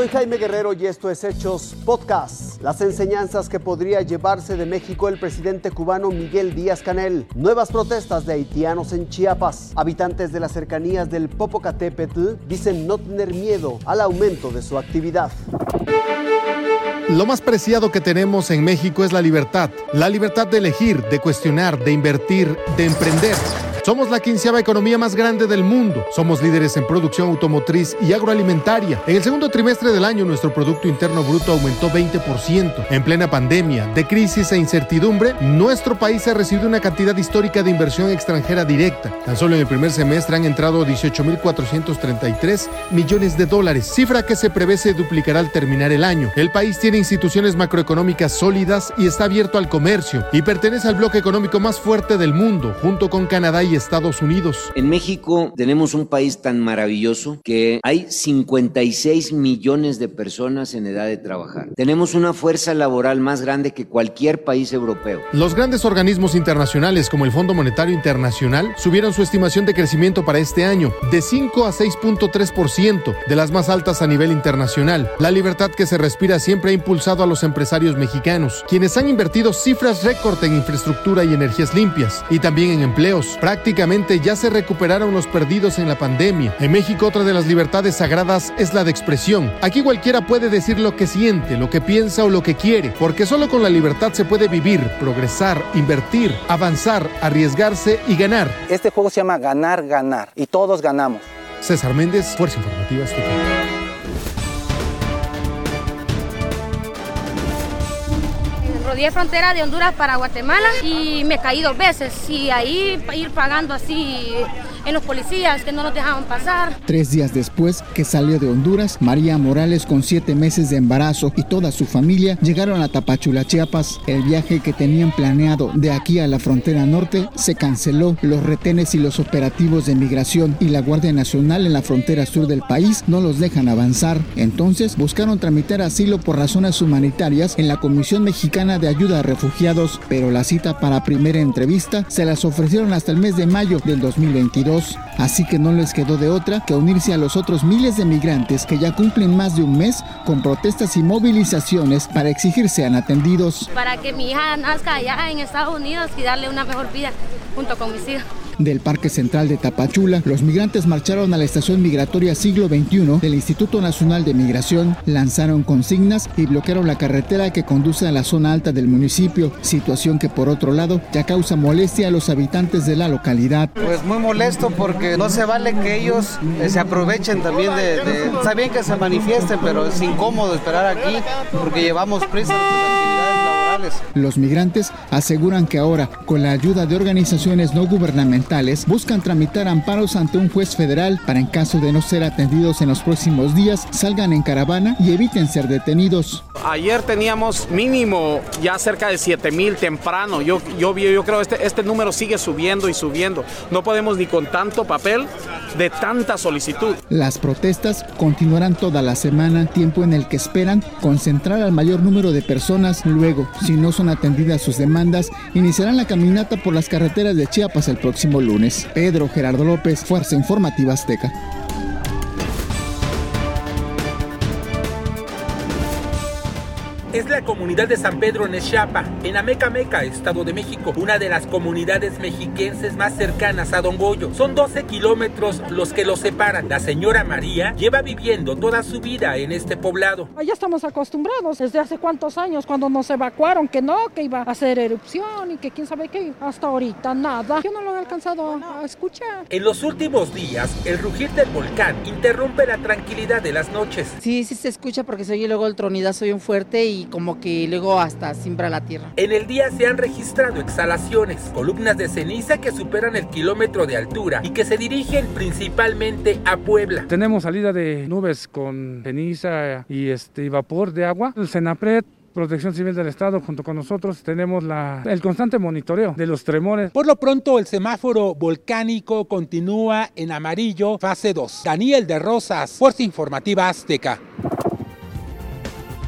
Soy Jaime Guerrero y esto es Hechos Podcast. Las enseñanzas que podría llevarse de México el presidente cubano Miguel Díaz Canel. Nuevas protestas de haitianos en Chiapas. Habitantes de las cercanías del Popocatépetl dicen no tener miedo al aumento de su actividad. Lo más preciado que tenemos en México es la libertad. La libertad de elegir, de cuestionar, de invertir, de emprender. Somos la quinceava economía más grande del mundo. Somos líderes en producción automotriz y agroalimentaria. En el segundo trimestre del año, nuestro Producto Interno Bruto aumentó 20%. En plena pandemia, de crisis e incertidumbre, nuestro país ha recibido una cantidad histórica de inversión extranjera directa. Tan solo en el primer semestre han entrado 18.433 millones de dólares, cifra que se prevé se duplicará al terminar el año. El país tiene instituciones macroeconómicas sólidas y está abierto al comercio y pertenece al bloque económico más fuerte del mundo, junto con Canadá y Estados Unidos. En México tenemos un país tan maravilloso que hay 56 millones de personas en edad de trabajar. Tenemos una fuerza laboral más grande que cualquier país europeo. Los grandes organismos internacionales como el Fondo Monetario Internacional subieron su estimación de crecimiento para este año de 5 a 6.3%, de las más altas a nivel internacional. La libertad que se respira siempre ha impulsado a los empresarios mexicanos, quienes han invertido cifras récord en infraestructura y energías limpias, y también en empleos prácticamente ya se recuperaron los perdidos en la pandemia. En México otra de las libertades sagradas es la de expresión. Aquí cualquiera puede decir lo que siente, lo que piensa o lo que quiere, porque solo con la libertad se puede vivir, progresar, invertir, avanzar, arriesgarse y ganar. Este juego se llama ganar, ganar y todos ganamos. César Méndez, Fuerza Informativa Azteca. Rodeé frontera de Honduras para Guatemala y me caí dos veces. Y ahí ir pagando así en los policías que no nos dejaban pasar. Tres días después que salió de Honduras, María Morales con siete meses de embarazo y toda su familia llegaron a Tapachula, Chiapas. El viaje que tenían planeado de aquí a la frontera norte se canceló. Los retenes y los operativos de migración y la Guardia Nacional en la frontera sur del país no los dejan avanzar. Entonces buscaron tramitar asilo por razones humanitarias en la Comisión Mexicana de Ayuda a Refugiados, pero la cita para primera entrevista se las ofrecieron hasta el mes de mayo del 2022, así que no les quedó de otra que unirse a los otros miles de migrantes que ya cumplen más de un mes con protestas y movilizaciones para exigir sean atendidos. Para que mi hija nazca allá en Estados Unidos y darle una mejor vida junto con mis hijos del Parque Central de Tapachula, los migrantes marcharon a la estación migratoria siglo XXI del Instituto Nacional de Migración, lanzaron consignas y bloquearon la carretera que conduce a la zona alta del municipio, situación que por otro lado ya causa molestia a los habitantes de la localidad. Pues muy molesto porque no se vale que ellos eh, se aprovechen también de. Está bien que se manifiesten, pero es incómodo esperar aquí porque llevamos prisa los migrantes aseguran que ahora, con la ayuda de organizaciones no gubernamentales, buscan tramitar amparos ante un juez federal para en caso de no ser atendidos en los próximos días, salgan en caravana y eviten ser detenidos. Ayer teníamos mínimo ya cerca de 7 mil temprano. Yo, yo, yo creo que este, este número sigue subiendo y subiendo. No podemos ni con tanto papel de tanta solicitud. Las protestas continuarán toda la semana, tiempo en el que esperan concentrar al mayor número de personas. Luego, si no son atendidas sus demandas, iniciarán la caminata por las carreteras de Chiapas el próximo lunes. Pedro Gerardo López, Fuerza Informativa Azteca. Es la comunidad de San Pedro Nechapa, en Amecameca, Estado de México, una de las comunidades mexiquenses más cercanas a Don Goyo. Son 12 kilómetros los que los separan. La señora María lleva viviendo toda su vida en este poblado. Ya estamos acostumbrados desde hace cuántos años cuando nos evacuaron que no, que iba a hacer erupción y que quién sabe qué. Hasta ahorita nada. Yo no lo he alcanzado a escuchar. En los últimos días, el rugir del volcán interrumpe la tranquilidad de las noches. Sí, sí se escucha porque soy luego el tronidazo un fuerte y como que luego hasta simbra la tierra. En el día se han registrado exhalaciones, columnas de ceniza que superan el kilómetro de altura y que se dirigen principalmente a Puebla. Tenemos salida de nubes con ceniza y este vapor de agua. El Senapred Protección Civil del Estado junto con nosotros tenemos la, el constante monitoreo de los tremores. Por lo pronto el semáforo volcánico continúa en amarillo fase 2. Daniel de Rosas, Fuerza Informativa Azteca.